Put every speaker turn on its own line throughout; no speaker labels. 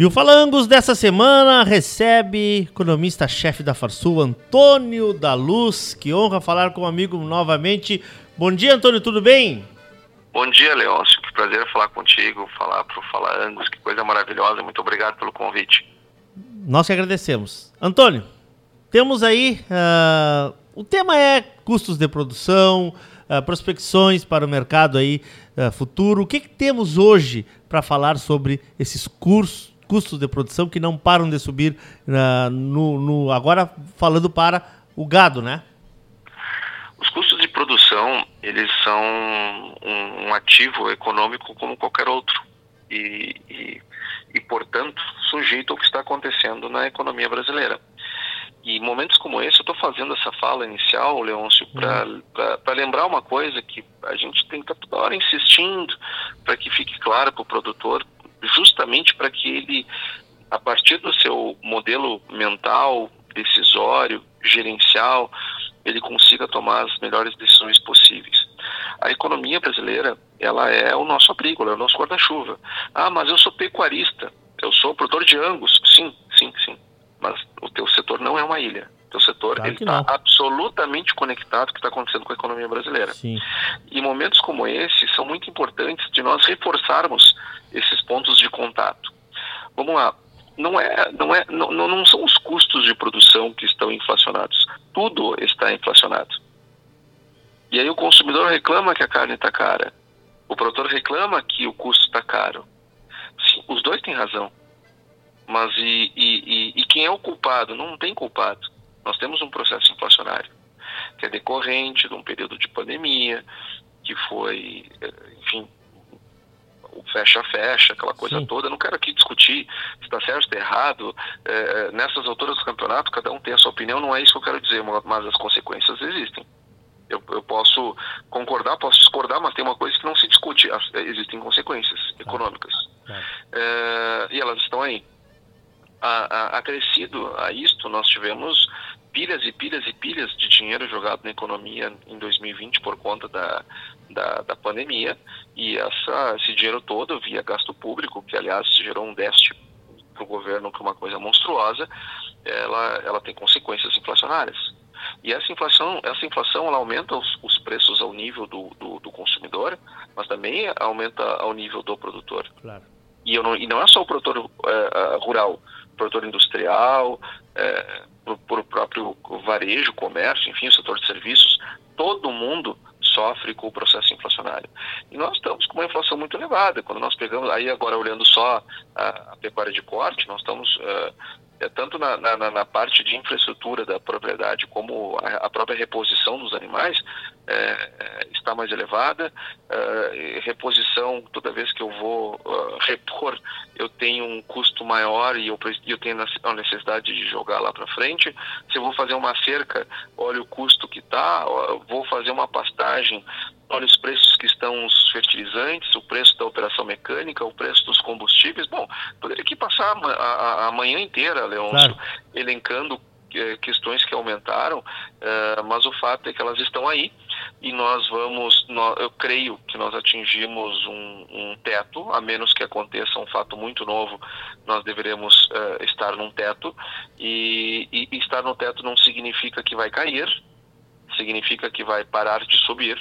E o Falangos dessa semana recebe economista-chefe da Farsul, Antônio da Luz. Que honra falar com o amigo novamente. Bom dia, Antônio, tudo bem?
Bom dia, Leôncio. Que prazer falar contigo, falar para o Falangos. Que coisa maravilhosa. Muito obrigado pelo convite.
Nós que agradecemos. Antônio, temos aí. Uh, o tema é custos de produção, uh, prospecções para o mercado aí uh, futuro. O que, que temos hoje para falar sobre esses cursos? Custos de produção que não param de subir uh, no, no, agora falando para o gado, né?
Os custos de produção eles são um, um ativo econômico como qualquer outro e, e, e, portanto sujeito ao que está acontecendo na economia brasileira. E momentos como esse, eu estou fazendo essa fala inicial, Leôncio, para uhum. lembrar uma coisa que a gente tem que estar toda hora insistindo para que fique claro para o produtor justamente para que ele, a partir do seu modelo mental, decisório, gerencial, ele consiga tomar as melhores decisões possíveis. A economia brasileira, ela é o nosso abrigo, ela é o nosso guarda-chuva. Ah, mas eu sou pecuarista, eu sou produtor de angus. Sim, sim, sim. Mas o teu setor não é uma ilha. Teu setor claro está absolutamente conectado com o que está acontecendo com a economia brasileira.
Sim.
E momentos como esse são muito importantes de nós reforçarmos esses pontos de contato. Vamos lá, não é, não é, não, não são os custos de produção que estão inflacionados. Tudo está inflacionado. E aí o consumidor reclama que a carne está cara. O produtor reclama que o custo está caro. Sim, os dois têm razão. Mas e, e, e, e quem é o culpado? Não tem culpado. Nós temos um processo inflacionário que é decorrente de um período de pandemia, que foi, eh, enfim, o fecha-fecha, aquela coisa Sim. toda. Eu não quero aqui discutir se está certo ou está errado. É, nessas alturas do campeonato, cada um tem a sua opinião, não é isso que eu quero dizer, mas as consequências existem. Eu, eu posso concordar, posso discordar, mas tem uma coisa que não se discute. Existem consequências econômicas. É, e elas estão aí. A, a, acrescido a isto, nós tivemos pilhas e pilhas e pilhas de dinheiro jogado na economia em 2020 por conta da, da, da pandemia e essa, esse dinheiro todo via gasto público, que aliás gerou um déficit para o governo que é uma coisa monstruosa, ela, ela tem consequências inflacionárias. E essa inflação, essa inflação ela aumenta os, os preços ao nível do, do, do, consumidor, mas também aumenta ao nível do produtor.
Claro.
E, não, e não é só o produtor é, rural, o produtor industrial, é, por, próprio varejo, comércio, enfim, o setor de serviços, todo mundo sofre com o processo inflacionário. E nós estamos com uma inflação muito elevada. Quando nós pegamos, aí agora olhando só a, a pecuária de corte, nós estamos uh, é, tanto na, na, na, parte de infraestrutura da propriedade como a, a própria reposição dos animais é, é, está mais elevada. É, reposição, toda vez que eu vou uh, repor, eu tenho um custo maior e eu, eu tenho a necessidade de jogar lá para frente. Se eu vou fazer uma cerca, olha o custo que está, vou fazer uma pastagem, olha os preços que estão os fertilizantes, o preço da operação mecânica, o preço dos combustíveis. Bom, poderia aqui passar a, a, a manhã inteira, Leôncio, claro. elencando é, questões que aumentaram, é, mas o fato é que elas estão aí e nós vamos, nós, eu creio que nós atingimos um, um, teto, a menos que aconteça um fato muito novo, nós deveremos uh, estar num teto e, e estar no teto não significa que vai cair, significa que vai parar de subir,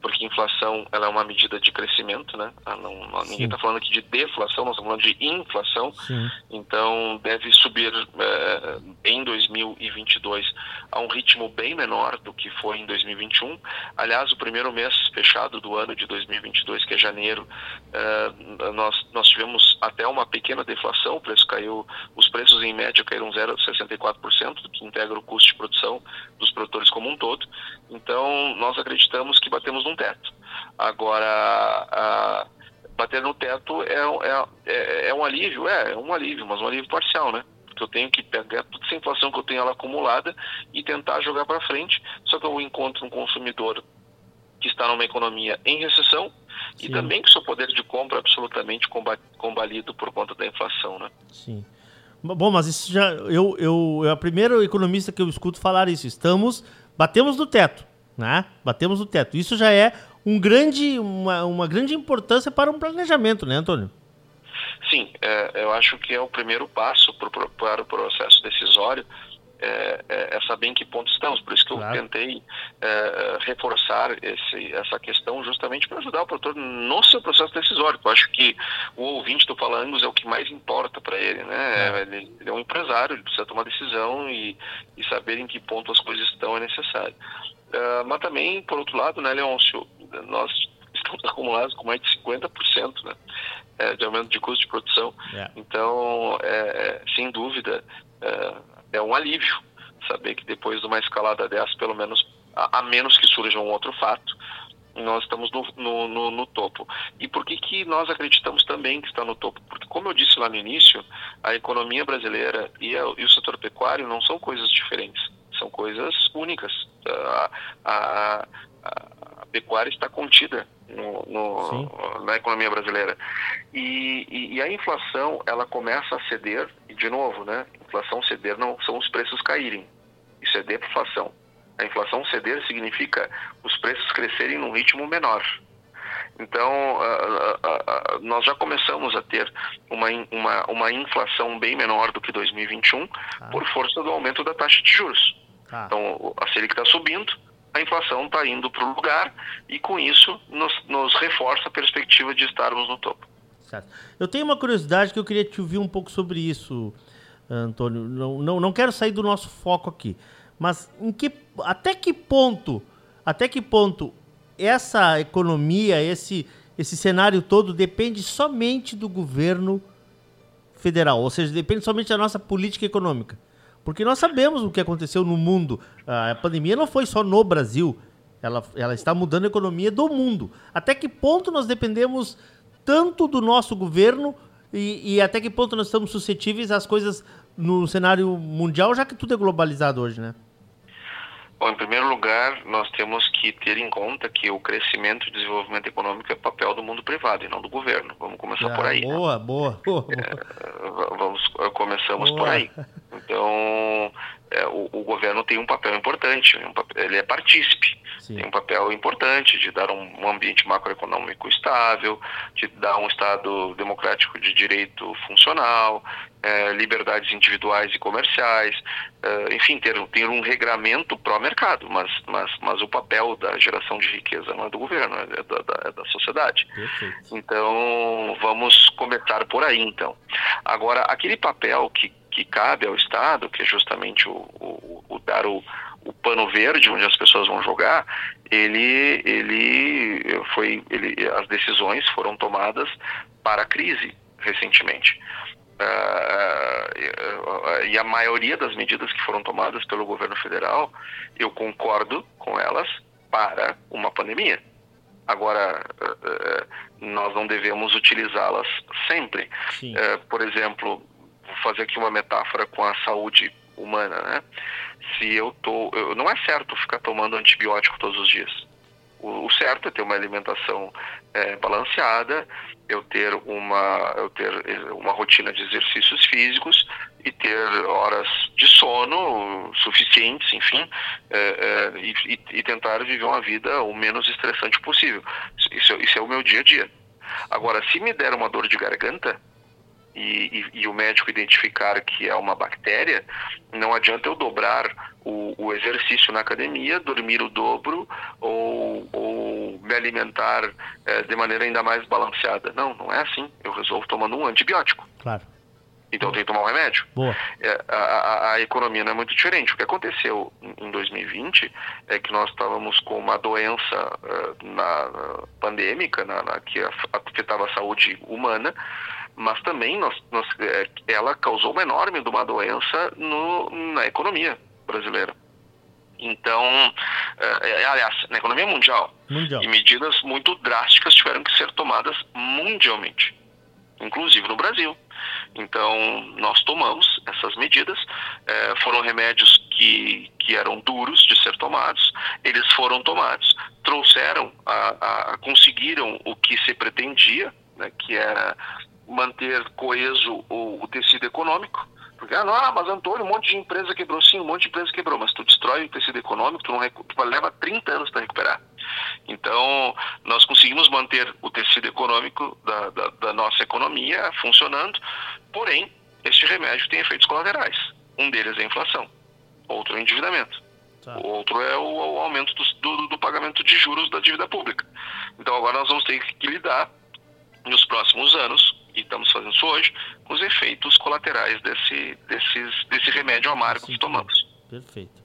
porque inflação ela é uma medida de crescimento, né? Ah, não, não, ninguém está falando aqui de deflação, nós estamos falando de inflação.
Sim.
Então deve subir é, em 2022 a um ritmo bem menor do que foi em 2021. Aliás, o primeiro mês fechado do ano de 2022, que é janeiro, é, nós nós tivemos até uma pequena deflação, o preço caiu, os preços em média caíram 0,64%, do que integra o custo de produção dos produtores como um todo. Então nós acreditamos que batemos um teto. Agora, bater no teto é, é, é, é, um alívio, é, é um alívio, mas um alívio parcial, né? Porque eu tenho que pegar toda essa inflação que eu tenho ela acumulada e tentar jogar para frente. Só que eu encontro um consumidor que está numa economia em recessão Sim. e também com seu poder de compra absolutamente combalido por conta da inflação, né?
Sim. Bom, mas isso já eu eu é a primeira economista que eu escuto falar isso. Estamos batemos no teto né? Batemos o teto. Isso já é um grande, uma, uma grande importância para um planejamento, né, Antônio?
Sim, é, eu acho que é o primeiro passo para o processo decisório é, é, é, saber em que ponto estamos. Por isso que claro. eu tentei é, reforçar esse, essa questão justamente para ajudar o produtor no seu processo decisório. Eu acho que o ouvinte do Falangos é o que mais importa para ele, né? É. Ele, ele, é um empresário, ele precisa tomar decisão e, e saber em que ponto as coisas estão é necessário. Uh, mas também, por outro lado, né, Leôncio, nós estamos acumulados com mais de 50% né, é, de aumento de custo de produção. Yeah. Então, é, sem dúvida, é, é um alívio saber que depois de uma escalada dessa, pelo menos, a, a menos que surja um outro fato, nós estamos no, no, no, no, topo. E por que, que nós acreditamos também que está no topo? Porque, como eu disse lá no início, a economia brasileira e, a, e o setor pecuário não são coisas diferentes, são coisas únicas. A, a, a pecuária está contida no, na economia brasileira. E, e, e, a inflação, ela começa a ceder, e de novo, né? Inflação ceder não são os preços caírem. Isso é deflação. A inflação ceder significa os preços crescerem num ritmo menor. Então, uh, uh, uh, nós já começamos a ter uma, uma, uma inflação bem menor do que 2021 ah. por força do aumento da taxa de juros. Ah. Então, a Selic está subindo, a inflação está indo para o lugar e com isso nos, nos, reforça a perspectiva de estarmos no topo.
Certo. Eu tenho uma curiosidade que eu queria te ouvir um pouco sobre isso, Antônio. Não, não, não quero sair do nosso foco aqui, mas em que, até que ponto, até que ponto essa economia, esse, esse cenário todo depende somente do governo federal, ou seja, depende somente da nossa política econômica? Porque nós sabemos o que aconteceu no mundo. A pandemia não foi só no Brasil. Ela, ela está mudando a economia do mundo. Até que ponto nós dependemos tanto do nosso governo e, e até que ponto nós estamos suscetíveis às coisas no cenário mundial, já que tudo é globalizado hoje, né?
Bom, em primeiro lugar, nós temos que ter em conta que o crescimento e desenvolvimento econômico é papel do mundo privado e não do governo. Vamos começar ah, por aí.
Boa, né? boa, boa.
É, vamos, começamos boa. por aí. Então, é, o, o, governo tem um papel importante, um papel, ele é partícipe, Sim. tem um papel importante de dar um, um, ambiente macroeconômico estável, de dar um Estado democrático de direito funcional, é, liberdades individuais e comerciais, é, enfim, ter, ter um regramento pró-mercado, mas, mas, mas o papel da geração de riqueza não é do governo, é da, da, é da sociedade. Perfeito. Então, vamos começar por aí, então. Agora, aquele papel que que cabe ao Estado, que é justamente o, o, o dar o, o, pano verde onde as pessoas vão jogar, ele, ele foi, ele, as decisões foram tomadas para a crise recentemente. Uh, e a maioria das medidas que foram tomadas pelo governo federal, eu concordo com elas para uma pandemia. Agora, uh, nós não devemos utilizá-las sempre. Uh, por exemplo, fazer aqui uma metáfora com a saúde humana, né? Se eu tô, eu, não é certo ficar tomando antibiótico todos os dias. O, o certo é ter uma alimentação é, balanceada, eu ter uma, eu ter eh, uma rotina de exercícios físicos e ter horas de sono suficientes, enfim, é, é, e, e, tentar viver uma vida o menos estressante possível. Isso, isso é o meu dia a dia. Agora, se me der uma dor de garganta, e, e, e, o médico identificar que é uma bactéria, não adianta eu dobrar o, o exercício na academia, dormir o dobro ou, ou me alimentar é, de maneira ainda mais balanceada. Não, não é assim. Eu resolvo tomando um antibiótico.
Claro.
Então tem que tomar um remédio.
Boa.
É, a, a, a, economia não é muito diferente. O que aconteceu em 2020 é que nós estávamos com uma doença uh, na, pandêmica na, na, que afetava a saúde humana mas também nós, nós, é, ela causou uma enorme de uma doença no, na economia brasileira. Então, é, é, aliás, na economia mundial, mundial, e medidas muito drásticas tiveram que ser tomadas mundialmente, inclusive no Brasil. Então, nós tomamos essas medidas, foram remédios que, que eram duros de ser tomados, eles foram tomados, trouxeram, a, a conseguiram o que se pretendia, né, que era manter coeso o, o tecido econômico. Porque, ah, não, ah, mas Antônio, um monte de empresa quebrou. Sim, um monte de empresa quebrou, mas tu destrói o tecido econômico, tu, não tu leva 30 anos para recuperar. Então, nós conseguimos manter o tecido econômico da, da, da nossa economia funcionando, porém, este remédio tem efeitos colaterais. Um deles é a inflação, outro é o endividamento. Tá. O outro é o, o aumento do, do, do, pagamento de juros da dívida pública. Então agora nós vamos ter que lidar nos próximos anos, e estamos fazendo isso hoje, com os efeitos colaterais desse, desses, desse remédio amargo Sim, que tomamos.
Perfeito.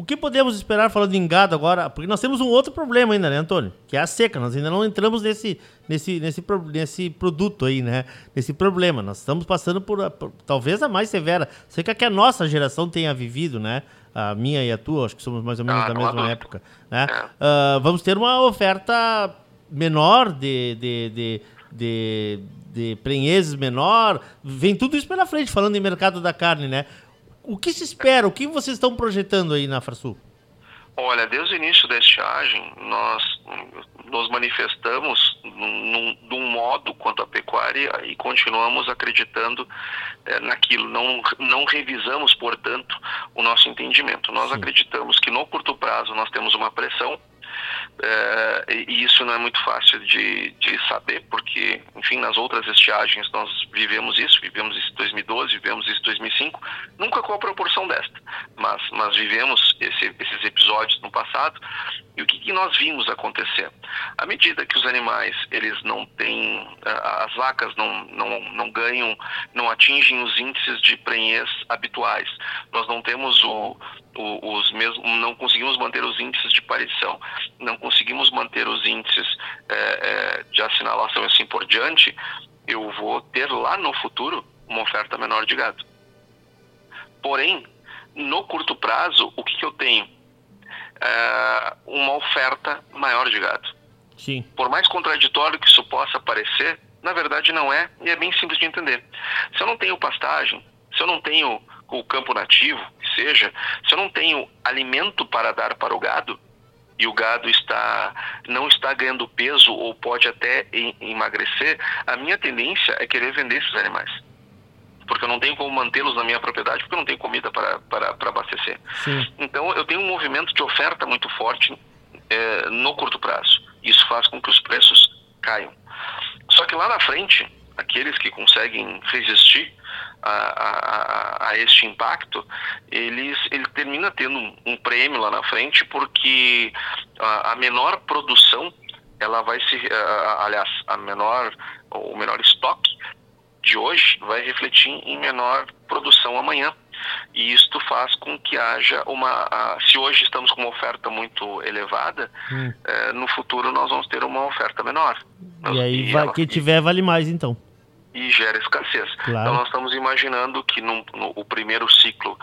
O que podemos esperar falando em gado agora? Porque nós temos um outro problema ainda, né, Antônio? Que é a seca. Nós ainda não entramos nesse, nesse, nesse, nesse produto aí, né? Nesse problema. Nós estamos passando por, por talvez a mais severa. Seca que a nossa geração tenha vivido, né? A minha e a tua, acho que somos mais ou menos ah, da mesma época. Né? É. Uh, vamos ter uma oferta menor de, de, de, de, de prenheses menor. Vem tudo isso pela frente, falando em mercado da carne, né? o que se espera? O que vocês estão projetando aí na Farsul?
Olha, desde o início da estiagem, nós nos manifestamos num, num, modo quanto à pecuária e continuamos acreditando é, naquilo. Não, não revisamos, portanto, o nosso entendimento. Nós Sim. acreditamos que no curto prazo nós temos uma pressão e isso não é muito fácil de, de saber, porque, enfim, nas outras estiagens nós vivemos isso, vivemos isso em 2012, vivemos isso em 2005, nunca com a proporção desta, mas, mas vivemos esse, esses episódios no passado. E o que, que, nós vimos acontecer? À medida que os animais, eles não têm, as vacas não, não, não ganham, não atingem os índices de prenhez habituais, nós não temos o, os mesmos, não conseguimos manter os índices de parição, não conseguimos manter os índices é, é, de assinalação e assim por diante, eu vou ter lá no futuro uma oferta menor de gado. Porém, no curto prazo, o que, que eu tenho? É, uma oferta maior de gado.
Sim.
Por mais contraditório que isso possa parecer, na verdade não é, e é bem simples de entender. Se eu não tenho pastagem, se eu não tenho o campo nativo, que seja, se eu não tenho alimento para dar para o gado, e o gado está não está ganhando peso ou pode até emagrecer, a minha tendência é querer vender esses animais. Porque eu não tenho como mantê-los na minha propriedade, porque eu não tenho comida para, para, para abastecer. Sim. Então, eu tenho um movimento de oferta muito forte é, no curto prazo. Isso faz com que os preços caiam. Só que lá na frente, aqueles que conseguem resistir a, a, a, este impacto, eles, ele termina tendo um, prêmio lá na frente, porque a, a menor produção, ela vai se, aliás, a menor, o menor estoque de hoje vai refletir em menor produção amanhã. E isto faz com que haja uma. se hoje estamos com uma oferta muito elevada, hum. é, no futuro nós vamos ter uma oferta menor.
E aí, e ela, quem tiver, vale mais então
e gera escassez. Claro. Então nós estamos imaginando que no, no, o primeiro ciclo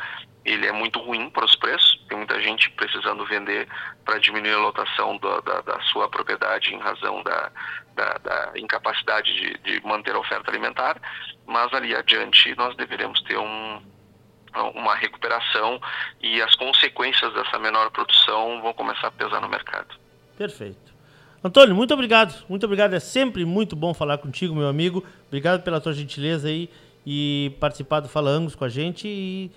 ele é muito ruim para os preços, tem muita gente precisando vender para diminuir a lotação da, da, da, sua propriedade em razão da, da, da incapacidade de, de, manter a oferta alimentar, mas ali adiante nós deveremos ter um, uma recuperação e as consequências dessa menor produção vão começar a pesar no mercado.
Perfeito. Antônio, muito obrigado. Muito obrigado. É sempre muito bom falar contigo, meu amigo. Obrigado pela tua gentileza aí e participar do Fala Angus com a gente e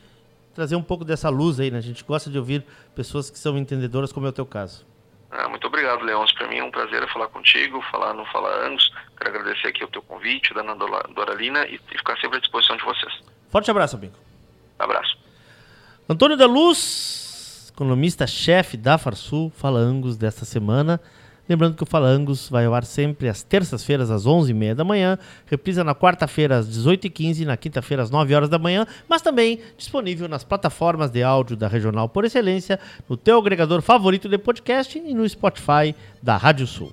trazer um pouco dessa luz aí, né? A gente gosta de ouvir pessoas que são entendedoras, como é o teu caso.
Ah, muito obrigado, Leôncio. Para mim é um prazer falar contigo, falar no Fala Angus. Quero agradecer aqui o teu convite, da Ana Doralina, e ficar sempre à disposição de vocês.
Forte abraço, amigo.
Abraço.
Antônio da Luz, economista-chefe da Farsul, Fala Angus desta semana. Lembrando que o Fala Angus vai ao ar sempre às terças-feiras, às 11h30 da manhã, reprisa na quarta-feira, às 18h15, na quinta-feira, às 9 horas da manhã, mas também disponível nas plataformas de áudio da Regional por Excelência, no teu agregador favorito de podcast e no Spotify da Rádio Sul.